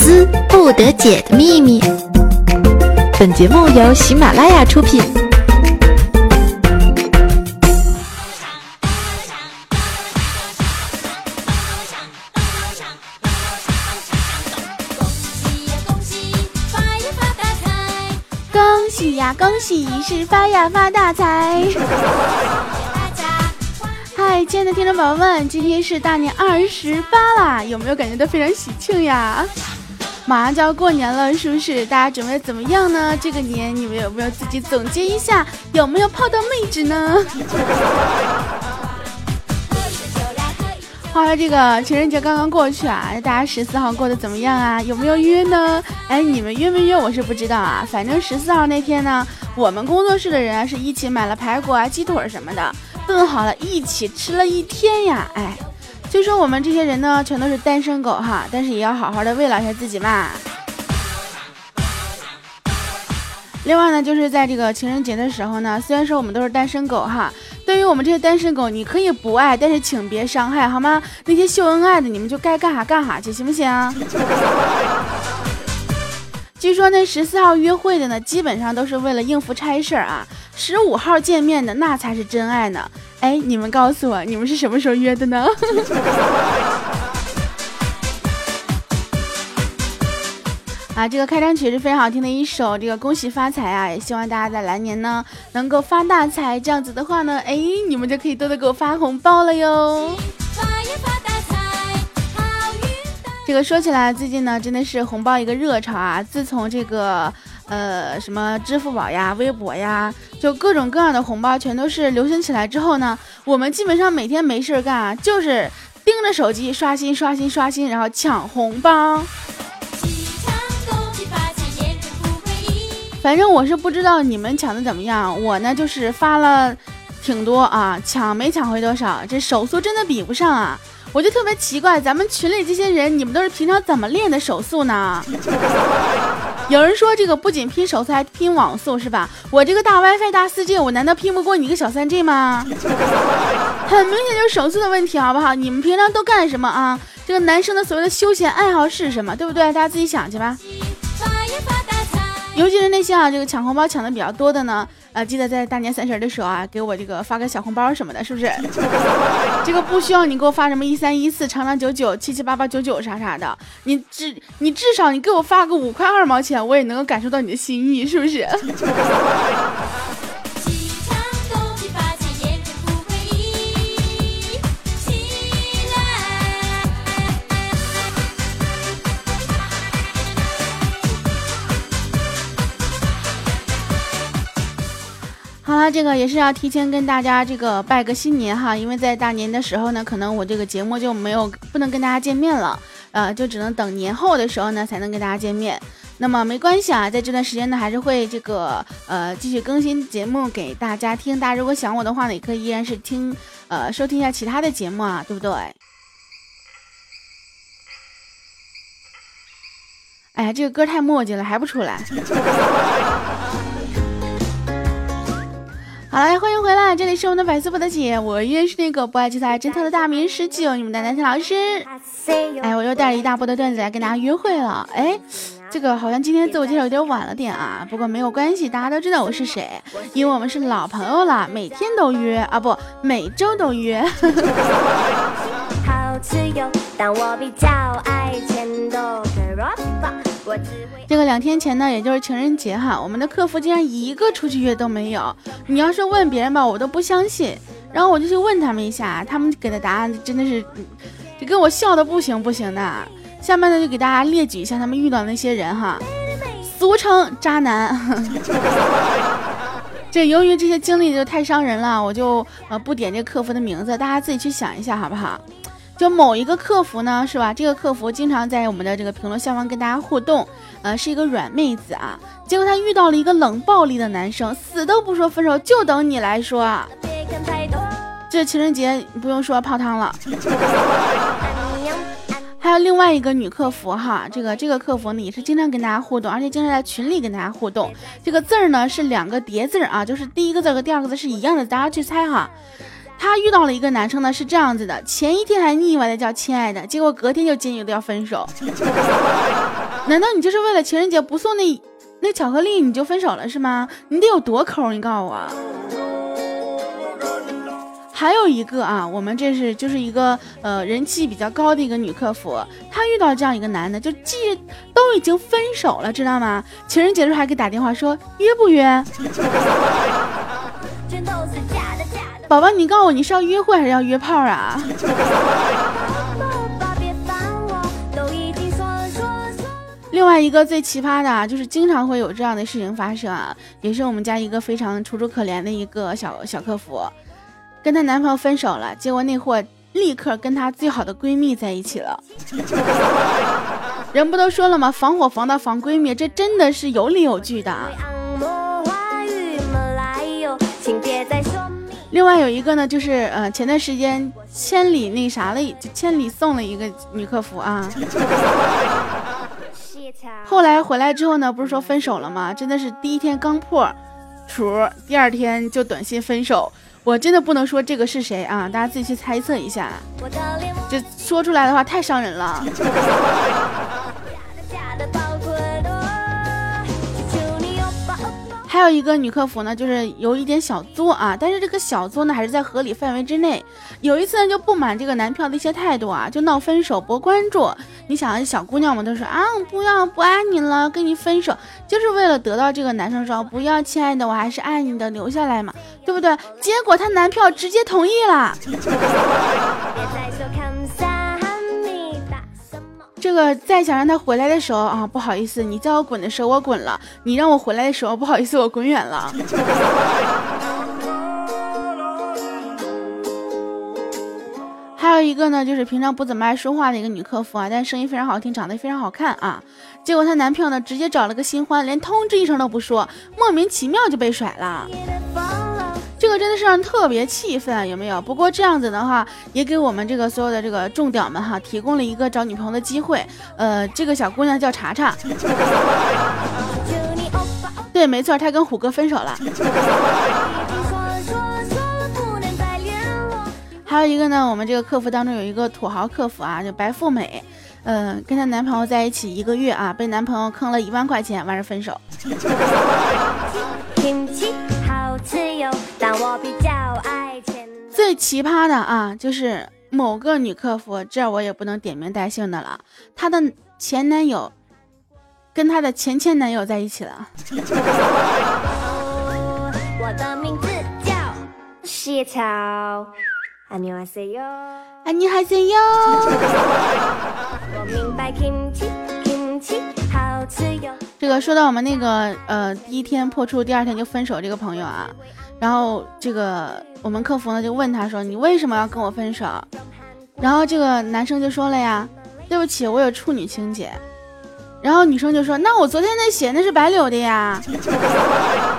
思不得解的秘密。本节目由喜马拉雅出品。恭喜呀，恭喜是发呀发大财！嗨，亲爱的听众宝宝们，今天是大年二十八啦，有没有感觉到非常喜庆呀？马上就要过年了，是不是？大家准备怎么样呢？这个年你们有没有自己总结一下，有没有泡到妹纸呢？话说这个情人节刚刚过去啊，大家十四号过得怎么样啊？有没有约呢？哎，你们约没约？我是不知道啊。反正十四号那天呢，我们工作室的人啊是一起买了排骨啊、鸡腿什么的，炖好了，一起吃了一天呀。哎，虽说我们这些人呢全都是单身狗哈，但是也要好好的慰劳一下自己嘛。另外呢，就是在这个情人节的时候呢，虽然说我们都是单身狗哈。对于我们这些单身狗，你可以不爱，但是请别伤害，好吗？那些秀恩爱的，你们就该干啥干啥去，行不行？据说那十四号约会的呢，基本上都是为了应付差事儿啊。十五号见面的那才是真爱呢。哎，你们告诉我，你们是什么时候约的呢？啊，这个开场曲是非常好听的一首，这个恭喜发财啊！也希望大家在来年呢能够发大财，这样子的话呢，哎，你们就可以多多给我发红包了哟。这个说起来，最近呢真的是红包一个热潮啊！自从这个呃什么支付宝呀、微博呀，就各种各样的红包全都是流行起来之后呢，我们基本上每天没事干，就是盯着手机刷新、刷新、刷新，然后抢红包。反正我是不知道你们抢的怎么样，我呢就是发了挺多啊，抢没抢回多少，这手速真的比不上啊！我就特别奇怪，咱们群里这些人，你们都是平常怎么练的手速呢？有人说这个不仅拼手速，还拼网速是吧？我这个大 WiFi 大 4G，我难道拼不过你个小 3G 吗？很明显就是手速的问题，好不好？你们平常都干什么啊？这个男生的所谓的休闲爱好是什么？对不对？大家自己想去吧。尤其是那些啊，这个抢红包抢的比较多的呢，呃，记得在大年三十的时候啊，给我这个发个小红包什么的，是不是？这个不需要你给我发什么一三一四、长长久久、七七八八九九啥啥的，你至你至少你给我发个五块二毛钱，我也能够感受到你的心意，是不是？好了，这个也是要提前跟大家这个拜个新年哈，因为在大年的时候呢，可能我这个节目就没有不能跟大家见面了，呃，就只能等年后的时候呢才能跟大家见面。那么没关系啊，在这段时间呢，还是会这个呃继续更新节目给大家听。大家如果想我的话呢，也可以依然是听呃收听一下其他的节目啊，对不对？哎呀，这个歌太墨迹了，还不出来。好了，欢迎回来，这里是我们的百思不得解，我依然是那个不爱吃菜、真操的大名十九，你们的南天老师。哎，我又带了一大波的段子来跟大家约会了。哎，这个好像今天自我介绍有点晚了点啊，不过没有关系，大家都知道我是谁，因为我们是老朋友了，每天都约啊，不，每周都约。这个两天前呢，也就是情人节哈，我们的客服竟然一个出去约都没有。你要是问别人吧，我都不相信。然后我就去问他们一下，他们给的答案真的是，就给我笑的不行不行的。下面呢，就给大家列举一下他们遇到那些人哈，俗称渣男。这由于这些经历就太伤人了，我就呃不点这客服的名字，大家自己去想一下好不好？就某一个客服呢，是吧？这个客服经常在我们的这个评论下方跟大家互动，呃，是一个软妹子啊。结果她遇到了一个冷暴力的男生，死都不说分手，就等你来说。这情人节不用说泡汤了。还有另外一个女客服哈，这个这个客服呢也是经常跟大家互动，而且经常在群里跟大家互动。这个字儿呢是两个叠字儿啊，就是第一个字和第二个字是一样的，大家去猜哈。他遇到了一个男生呢，是这样子的：前一天还腻歪的叫亲爱的，结果隔天就坚决的要分手。难道你就是为了情人节不送那那巧克力你就分手了是吗？你得有多抠？你告诉我。还有一个啊，我们这是就是一个呃人气比较高的一个女客服，她遇到这样一个男的，就既都已经分手了，知道吗？情人节的时候还给打电话说约不约？宝宝，你告诉我你是要约会还是要约炮啊？另外一个最奇葩的，就是经常会有这样的事情发生啊，也是我们家一个非常楚楚可怜的一个小小客服。跟她男朋友分手了，结果那货立刻跟她最好的闺蜜在一起了。人不都说了吗？防火防盗防闺蜜，这真的是有理有据的。另外有一个呢，就是呃前段时间千里那啥了，就千里送了一个女客服啊。后来回来之后呢，不是说分手了吗？真的是第一天刚破处，第二天就短信分手。我真的不能说这个是谁啊，大家自己去猜测一下。这说出来的话太伤人了。还有一个女客服呢，就是有一点小作啊，但是这个小作呢还是在合理范围之内。有一次呢就不满这个男票的一些态度啊，就闹分手博关注。你想，小姑娘们都说啊，不要不爱你了，跟你分手，就是为了得到这个男生说不要，亲爱的，我还是爱你的，留下来嘛，对不对？结果她男票直接同意了。这个再想让他回来的时候啊，不好意思，你叫我滚的时候我滚了，你让我回来的时候不好意思，我滚远了。还有一个呢，就是平常不怎么爱说话的一个女客服啊，但是声音非常好听，长得也非常好看啊。结果她男朋友呢，直接找了个新欢，连通知一声都不说，莫名其妙就被甩了。这个真的是让人特别气愤，有没有？不过这样子的话，也给我们这个所有的这个众屌们哈，提供了一个找女朋友的机会。呃，这个小姑娘叫查查，对，没错，她跟虎哥分手了。还有一个呢，我们这个客服当中有一个土豪客服啊，就白富美，嗯，跟她男朋友在一起一个月啊，被男朋友坑了一万块钱，完事分手。最奇葩的啊，就是某个女客服，这我也不能点名带姓的了。她的前男友跟她的前前男友在一起了。我的名字叫谢。我明白。这个说到我们那个呃，第一天破处，第二天就分手这个朋友啊。然后这个我们客服呢就问他说：“你为什么要跟我分手？”然后这个男生就说了呀：“对不起，我有处女情节。”然后女生就说：“那我昨天那血那是白流的呀。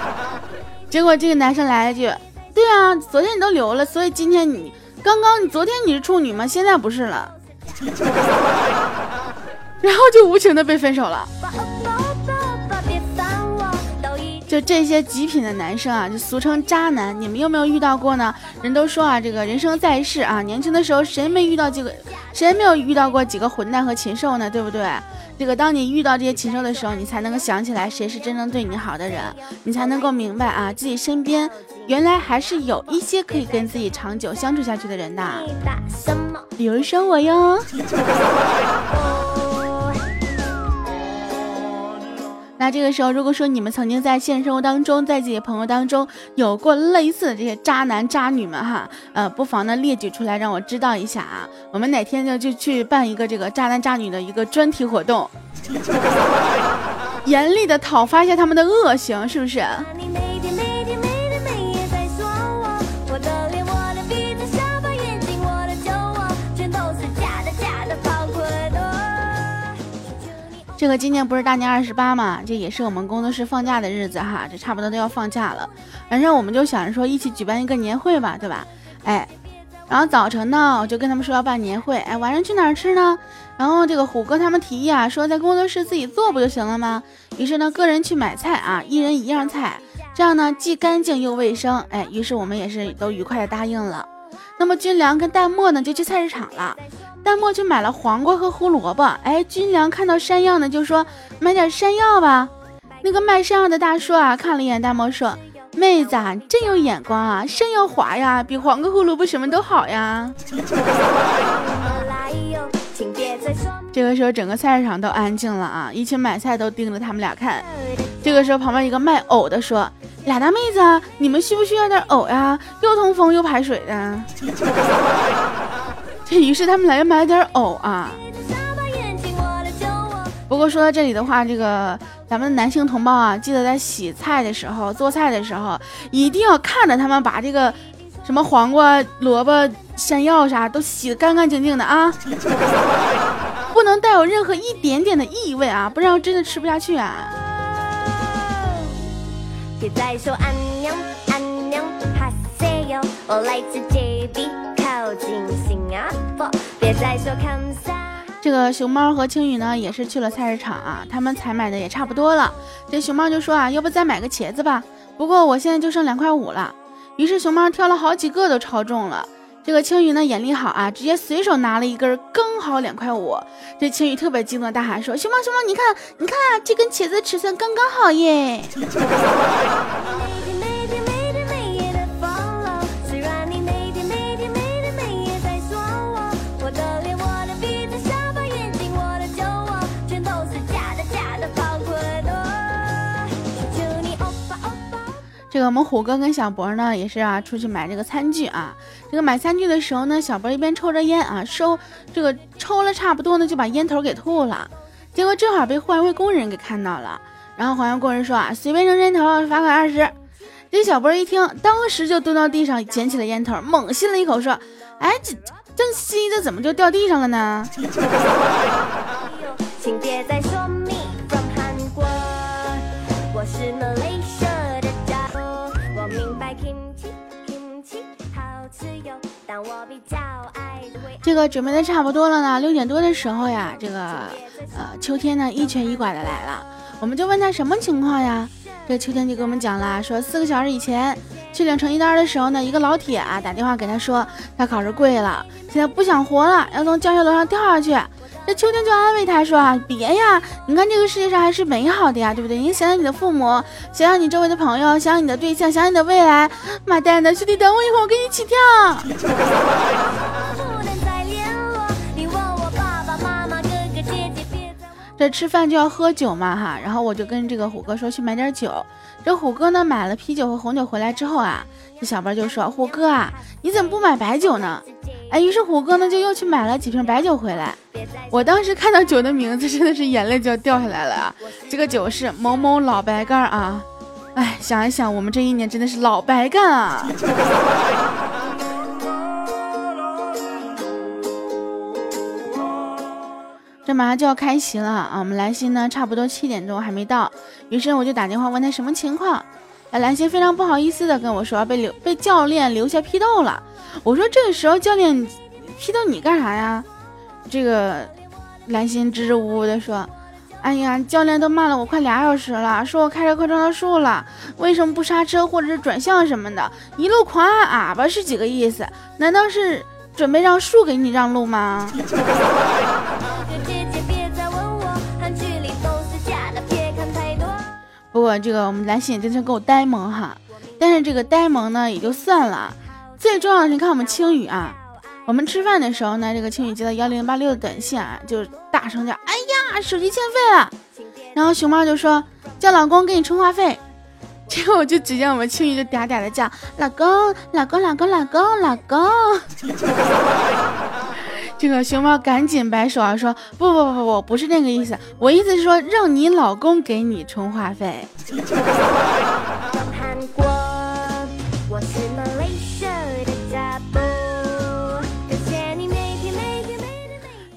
”结果这个男生来了句：“对啊，昨天你都流了，所以今天你刚刚你昨天你是处女吗？现在不是了。”然后就无情的被分手了。就这些极品的男生啊，就俗称渣男，你们有没有遇到过呢？人都说啊，这个人生在世啊，年轻的时候谁没遇到几个，谁没有遇到过几个混蛋和禽兽呢？对不对？这个当你遇到这些禽兽的时候，你才能够想起来谁是真正对你好的人，你才能够明白啊，自己身边原来还是有一些可以跟自己长久相处下去的人的，比如说我哟。那这个时候，如果说你们曾经在现实生活当中，在自己的朋友当中有过类似的这些渣男渣女们哈，呃，不妨呢列举出来让我知道一下啊。我们哪天呢就去办一个这个渣男渣女的一个专题活动，严厉的讨伐一下他们的恶行，是不是？这个今年不是大年二十八嘛，这也是我们工作室放假的日子哈，这差不多都要放假了。反正我们就想着说一起举办一个年会吧，对吧？哎，然后早晨呢，我就跟他们说要办年会，哎，晚上去哪儿吃呢？然后这个虎哥他们提议啊，说在工作室自己做不就行了吗？于是呢，个人去买菜啊，一人一样菜，这样呢既干净又卫生。哎，于是我们也是都愉快的答应了。那么军粮跟淡漠呢就去菜市场了。淡漠去买了黄瓜和胡萝卜。哎，军粮看到山药呢，就说买点山药吧。那个卖山药的大叔啊，看了一眼淡漠，说：“妹子啊，真有眼光啊，山药滑呀，比黄瓜胡萝卜什么都好呀。”这个时候，整个菜市场都安静了啊！一群买菜都盯着他们俩看。这个时候，旁边一个卖藕的说：“俩大妹子，你们需不需要点藕呀？又通风又排水的。”于是他们来买点藕啊。不过说到这里的话，这个咱们的男性同胞啊，记得在洗菜的时候、做菜的时候，一定要看着他们把这个什么黄瓜、萝卜、山药啥都洗得干干净净的啊。不能带有任何一点点的异味啊，不然真的吃不下去啊。这个熊猫和青雨呢，也是去了菜市场啊，他们采买的也差不多了。这熊猫就说啊，要不再买个茄子吧？不过我现在就剩两块五了。于是熊猫挑了好几个都超重了。这个青鱼呢眼力好啊，直接随手拿了一根，刚好两块五。这青鱼特别激动，大喊说：“熊猫熊猫，你看你看啊，这根茄子尺寸刚刚好耶！” 个我们虎哥跟小博呢也是啊，出去买这个餐具啊。这个买餐具的时候呢，小博一边抽着烟啊，收这个抽了差不多呢，就把烟头给吐了。结果正好被环卫工人给看到了，然后环卫工人说啊，随便扔烟头罚款二十。这小博一听，当时就蹲到地上捡起了烟头，猛吸了一口，说：“哎，这这吸的怎么就掉地上了呢？” 请别再说这个准备的差不多了呢，六点多的时候呀，这个呃秋天呢一瘸一拐的来了，我们就问他什么情况呀？这秋天就给我们讲了，说四个小时以前去领成绩单的时候呢，一个老铁啊打电话给他说他考试跪了，现在不想活了，要从教学楼上跳下去。这秋天就安慰他说啊，别呀，你看这个世界上还是美好的呀，对不对？你想想你的父母，想想你周围的朋友，想想你的对象，想想你的未来。妈蛋的，兄弟，等我一会儿，我跟你一起跳。这吃饭就要喝酒嘛哈，然后我就跟这个虎哥说去买点酒。这虎哥呢买了啤酒和红酒回来之后啊，这小妹就说虎哥啊，你怎么不买白酒呢？哎，于是虎哥呢就又去买了几瓶白酒回来。我当时看到酒的名字，真的是眼泪就要掉下来了啊！这个酒是某某老白干啊。哎，想一想，我们这一年真的是老白干啊。这马上就要开席了啊！我们兰心呢，差不多七点钟还没到，于是我就打电话问他什么情况。哎，兰心非常不好意思的跟我说被留被教练留下批斗了。我说这个时候教练批斗你干啥呀？这个蓝心支支吾吾的说：“哎呀，教练都骂了我快俩小时了，说我开车撞到树了，为什么不刹车或者是转向什么的，一路狂按喇叭是几个意思？难道是准备让树给你让路吗？”不过这个我们蓝心也真是够呆萌哈，但是这个呆萌呢也就算了，最重要的是你看我们青雨啊，我们吃饭的时候呢，这个青雨接到幺零八六的短信啊，就大声叫：“哎呀，手机欠费了！” 然后熊猫就说：“叫老公给你充话费。”结果我就只见我们青雨就嗲嗲的叫：“老公，老公，老公，老公，老公。” 这个熊猫赶紧摆手啊，说不不不不不，不是那个意思，我意思是说让你老公给你充话费。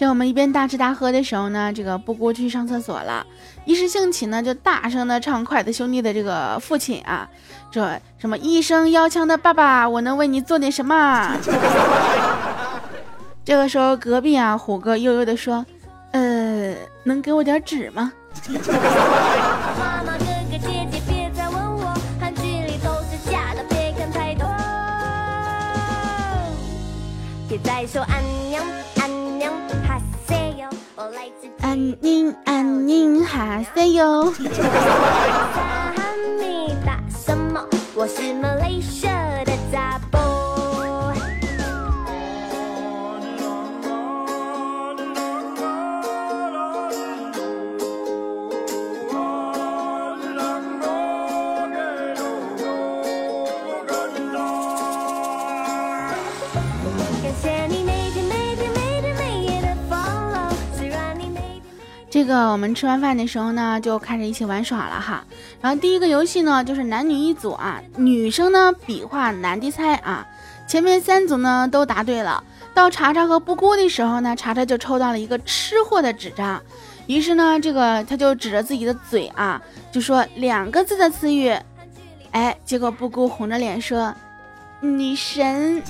这我们一边大吃大喝的时候呢，这个布谷去上厕所了，一时兴起呢，就大声的唱筷子兄弟的这个父亲啊，这什么一声腰枪的爸爸，我能为你做点什么？这个时候，隔壁啊，虎哥悠悠的说：“呃，能给我点纸吗？”别再说安娘安娘。安宁安宁哈塞哟。这个我们吃完饭的时候呢，就开始一起玩耍了哈。然后第一个游戏呢，就是男女一组啊，女生呢比划男的猜啊。前面三组呢都答对了，到查查和布姑的时候呢，查查就抽到了一个吃货的纸张，于是呢，这个他就指着自己的嘴啊，就说两个字的词语，哎，结果布姑红着脸说，女神。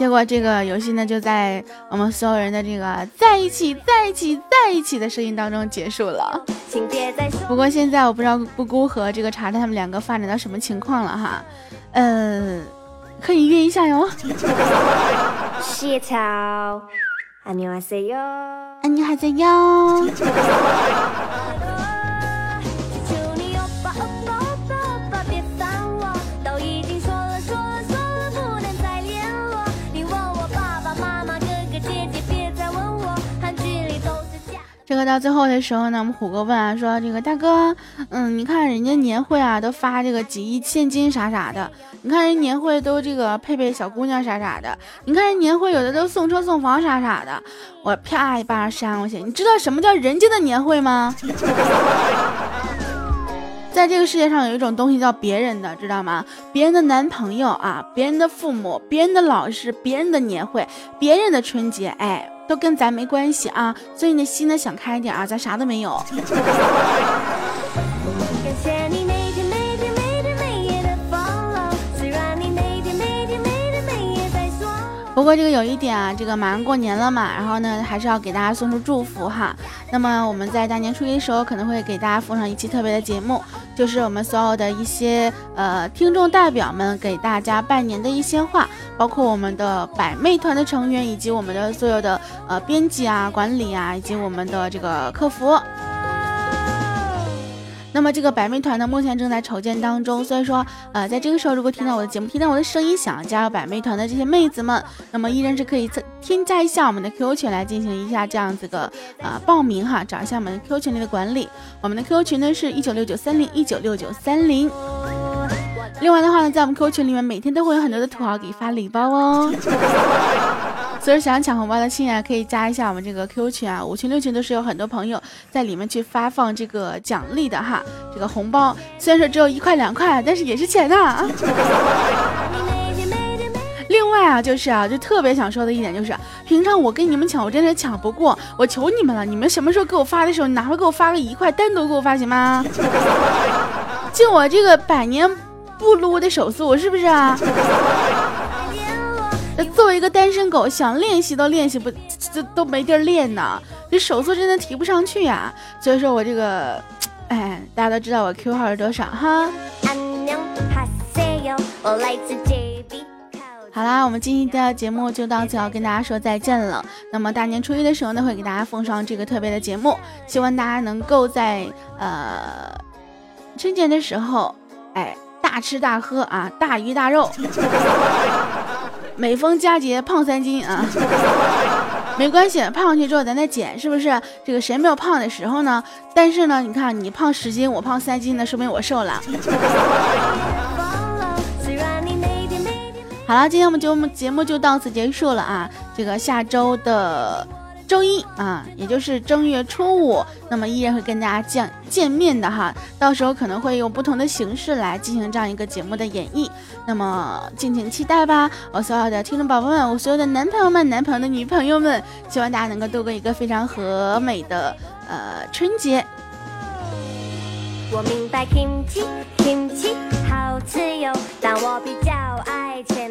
结果这个游戏呢，就在我们所有人的这个在一起、在一起、在一起的声音当中结束了。不过现在我不知道布姑和这个查查他们两个发展到什么情况了哈，呃，可以约一下哟。谢谢，安妮还在哟，安妮还在哟。个到最后的时候呢，我们虎哥问啊，说这个大哥，嗯，你看人家年会啊，都发这个几亿现金啥啥的，你看人年会都这个配配小姑娘啥啥的，你看人年会有的都送车送房啥啥的，我啪一巴掌扇过去，你知道什么叫人家的年会吗？在这个世界上有一种东西叫别人的，知道吗？别人的男朋友啊，别人的父母，别人的老师，别人的年会，别人的春节，哎。都跟咱没关系啊，所以你的心呢想开一点啊，咱啥都没有。不过这个有一点啊，这个马上过年了嘛，然后呢还是要给大家送出祝福哈。那么我们在大年初一的时候可能会给大家奉上一期特别的节目，就是我们所有的一些呃听众代表们给大家拜年的一些话，包括我们的百媚团的成员以及我们的所有的呃编辑啊、管理啊以及我们的这个客服。那么这个百媚团呢，目前正在筹建当中，所以说，呃，在这个时候，如果听到我的节目，听到我的声音，想要加入百媚团的这些妹子们，那么依然是可以添加一下我们的 QQ 群来进行一下这样子的呃报名哈，找一下我们 QQ 群里的管理，我们的 QQ 群呢是一九六九三零一九六九三零。另外的话呢，在我们 QQ 群里面，每天都会有很多的土豪给发礼包哦。所以想抢红包的亲啊，可以加一下我们这个 QQ 群啊，五群六群都是有很多朋友在里面去发放这个奖励的哈，这个红包虽然说只有一块两块，但是也是钱呐。另外啊，就是啊，就特别想说的一点就是，平常我跟你们抢，我真的抢不过，我求你们了，你们什么时候给我发的时候，哪怕给我发个一块，单独给我发行吗？就我这个百年不撸的手速，是不是啊？作为一个单身狗，想练习都练习不，这都没地儿练呢。这手速真的提不上去呀。所以说我这个，哎，大家都知道我 Q 号是多少哈。好啦，我们今天的节目就到此要跟大家说再见了。那么大年初一的时候呢，会给大家奉上这个特别的节目，希望大家能够在呃春节的时候，哎，大吃大喝啊，大鱼大肉。每逢佳节胖三斤啊，没关系，胖上去之后咱再减，是不是？这个谁没有胖的时候呢？但是呢，你看你胖十斤，我胖三斤那，说明我瘦了。好了，今天我们节目节目就到此结束了啊，这个下周的。周一啊，也就是正月初五，那么依然会跟大家见见面的哈。到时候可能会用不同的形式来进行这样一个节目的演绎，那么敬请期待吧。我所有的听众宝宝们，我所有的男朋友们、男朋友的女朋友们，希望大家能够度过一个非常和美的呃春节。我明白 kimchi kimchi 好吃哟，但我比较爱钱。